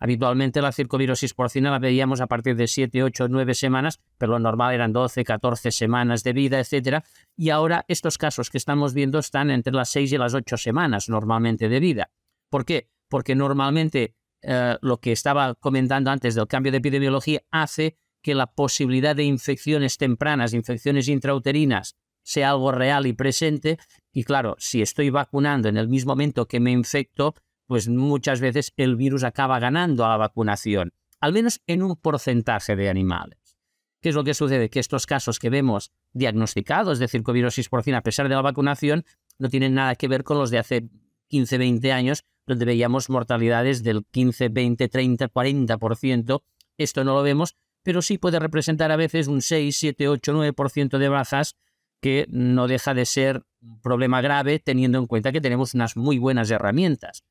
Habitualmente la circovirosis porcina la veíamos a partir de 7, 8, 9 semanas, pero lo normal eran 12, 14 semanas de vida, etc. Y ahora estos casos que estamos viendo están entre las 6 y las 8 semanas normalmente de vida. ¿Por qué? Porque normalmente eh, lo que estaba comentando antes del cambio de epidemiología hace que la posibilidad de infecciones tempranas, infecciones intrauterinas, sea algo real y presente. Y claro, si estoy vacunando en el mismo momento que me infecto, pues muchas veces el virus acaba ganando a la vacunación, al menos en un porcentaje de animales. ¿Qué es lo que sucede? Que estos casos que vemos diagnosticados de circovirosis porcina a pesar de la vacunación no tienen nada que ver con los de hace 15, 20 años, donde veíamos mortalidades del 15, 20, 30, 40%. Esto no lo vemos, pero sí puede representar a veces un 6, 7, 8, 9% de bajas que no deja de ser un problema grave teniendo en cuenta que tenemos unas muy buenas herramientas